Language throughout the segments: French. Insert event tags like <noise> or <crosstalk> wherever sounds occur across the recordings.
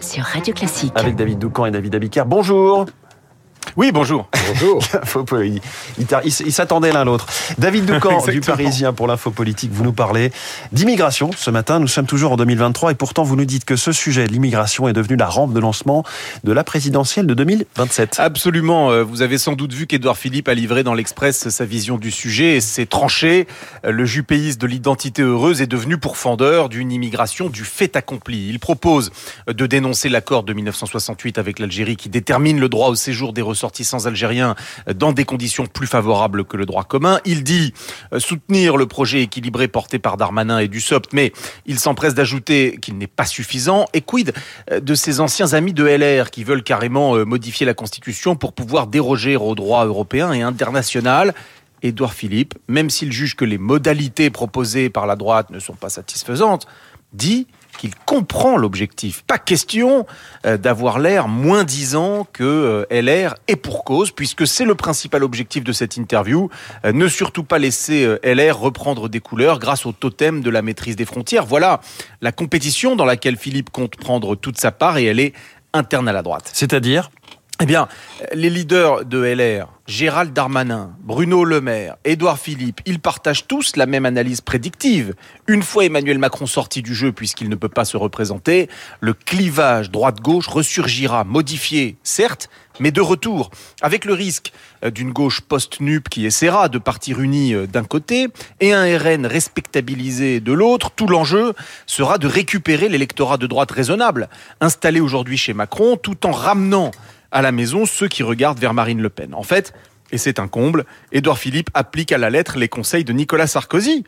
sur Radio Classique. Avec David Doucan et David Abiker. Bonjour oui, bonjour. Bonjour. <laughs> il, il, s'attendait l'un l'autre. David <laughs> Doucan du Parisien pour l'info politique, vous nous parlez d'immigration ce matin. Nous sommes toujours en 2023 et pourtant vous nous dites que ce sujet, l'immigration, est devenu la rampe de lancement de la présidentielle de 2027. Absolument. Euh, vous avez sans doute vu qu'Edouard Philippe a livré dans l'Express sa vision du sujet et s'est tranché. Euh, le jupéiste de l'identité heureuse est devenu pourfendeur d'une immigration du fait accompli. Il propose de dénoncer l'accord de 1968 avec l'Algérie qui détermine le droit au séjour des ressortissants algériens dans des conditions plus favorables que le droit commun. Il dit euh, soutenir le projet équilibré porté par Darmanin et Dussopt, mais il s'empresse d'ajouter qu'il n'est pas suffisant. Et quid euh, de ses anciens amis de LR qui veulent carrément euh, modifier la Constitution pour pouvoir déroger au droit européen et international? Édouard Philippe, même s'il juge que les modalités proposées par la droite ne sont pas satisfaisantes, dit qu'il comprend l'objectif. Pas question euh, d'avoir l'air moins disant que euh, LR et pour cause, puisque c'est le principal objectif de cette interview. Euh, ne surtout pas laisser LR reprendre des couleurs grâce au totem de la maîtrise des frontières. Voilà la compétition dans laquelle Philippe compte prendre toute sa part et elle est interne à la droite. C'est-à-dire? Eh bien, les leaders de LR, Gérald Darmanin, Bruno Le Maire, Édouard Philippe, ils partagent tous la même analyse prédictive. Une fois Emmanuel Macron sorti du jeu puisqu'il ne peut pas se représenter, le clivage droite-gauche ressurgira, modifié, certes, mais de retour, avec le risque euh, d'une gauche post-nup qui essaiera de partir unie euh, d'un côté et un RN respectabilisé de l'autre. Tout l'enjeu sera de récupérer l'électorat de droite raisonnable, installé aujourd'hui chez Macron, tout en ramenant à la maison ceux qui regardent vers Marine Le Pen. En fait, et c'est un comble, Édouard Philippe applique à la lettre les conseils de Nicolas Sarkozy.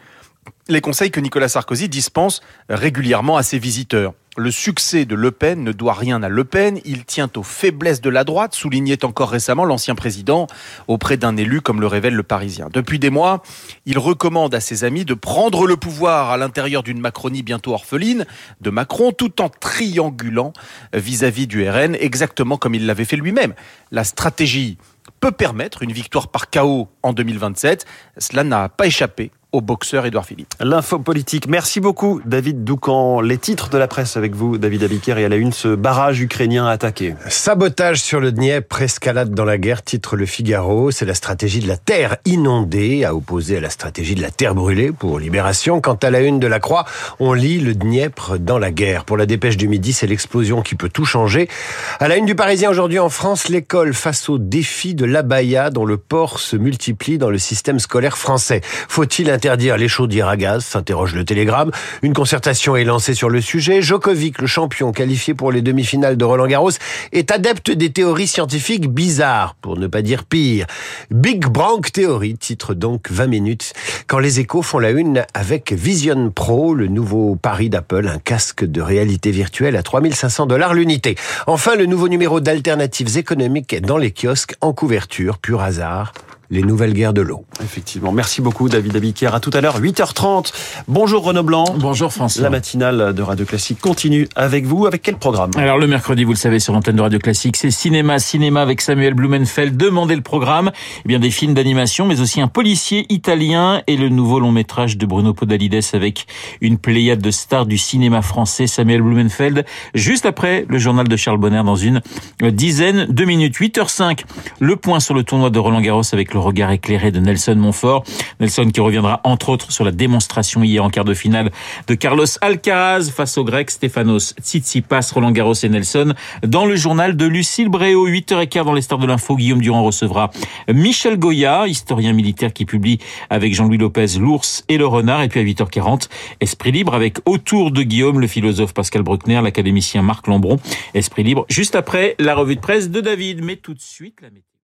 Les conseils que Nicolas Sarkozy dispense régulièrement à ses visiteurs. Le succès de Le Pen ne doit rien à Le Pen, il tient aux faiblesses de la droite, soulignait encore récemment l'ancien président auprès d'un élu comme le révèle le Parisien. Depuis des mois, il recommande à ses amis de prendre le pouvoir à l'intérieur d'une Macronie bientôt orpheline de Macron tout en triangulant vis-à-vis du RN exactement comme il l'avait fait lui-même. La stratégie peut permettre une victoire par chaos en 2027. Cela n'a pas échappé au boxeur Édouard Philippe. L'info politique. Merci beaucoup, David Doucan. Les titres de la presse avec vous, David Abiker, et à la une, ce barrage ukrainien attaqué. Sabotage sur le Dniepr, escalade dans la guerre, titre Le Figaro. C'est la stratégie de la terre inondée, à opposer à la stratégie de la terre brûlée pour Libération. Quant à la une de la Croix, on lit le Dniepr dans la guerre. Pour la dépêche du midi, c'est l'explosion qui peut tout changer. À la une du Parisien aujourd'hui en France, l'école face au défi de l'abaya dont le port se multiplie dans le système scolaire français. Faut-il interdire les chaudières à gaz s'interroge le Télégramme. Une concertation est lancée sur le sujet. Djokovic, le champion qualifié pour les demi-finales de Roland Garros, est adepte des théories scientifiques bizarres, pour ne pas dire pire. Big Bang Theory titre donc 20 minutes quand les échos font la une avec Vision Pro, le nouveau pari d'Apple, un casque de réalité virtuelle à 3500 dollars l'unité. Enfin, le nouveau numéro d'alternatives économiques dans les kiosques en couverture, pur hasard les nouvelles guerres de l'eau. Effectivement. Merci beaucoup, David Abiker. À tout à l'heure, 8h30. Bonjour, Renaud Blanc. Bonjour, François. La matinale de Radio Classique continue avec vous. Avec quel programme? Alors, le mercredi, vous le savez, sur l'antenne de Radio Classique, c'est cinéma, cinéma avec Samuel Blumenfeld. Demandez le programme. Eh bien, des films d'animation, mais aussi un policier italien et le nouveau long métrage de Bruno Podalides avec une pléiade de stars du cinéma français, Samuel Blumenfeld. Juste après le journal de Charles Bonner dans une dizaine de minutes. 8h05. Le point sur le tournoi de Roland Garros avec le regard éclairé de Nelson Montfort. Nelson qui reviendra entre autres sur la démonstration hier en quart de finale de Carlos Alcaraz face au grec Stefanos Tsitsipas, Roland Garros et Nelson. Dans le journal de Lucille Bréau, 8h15 dans les stars de l'info, Guillaume Durand recevra Michel Goya, historien militaire qui publie avec Jean-Louis Lopez L'ours et le renard. Et puis à 8h40, Esprit libre avec autour de Guillaume le philosophe Pascal Bruckner, l'académicien Marc Lambron. Esprit libre juste après la revue de presse de David. Mais tout de suite.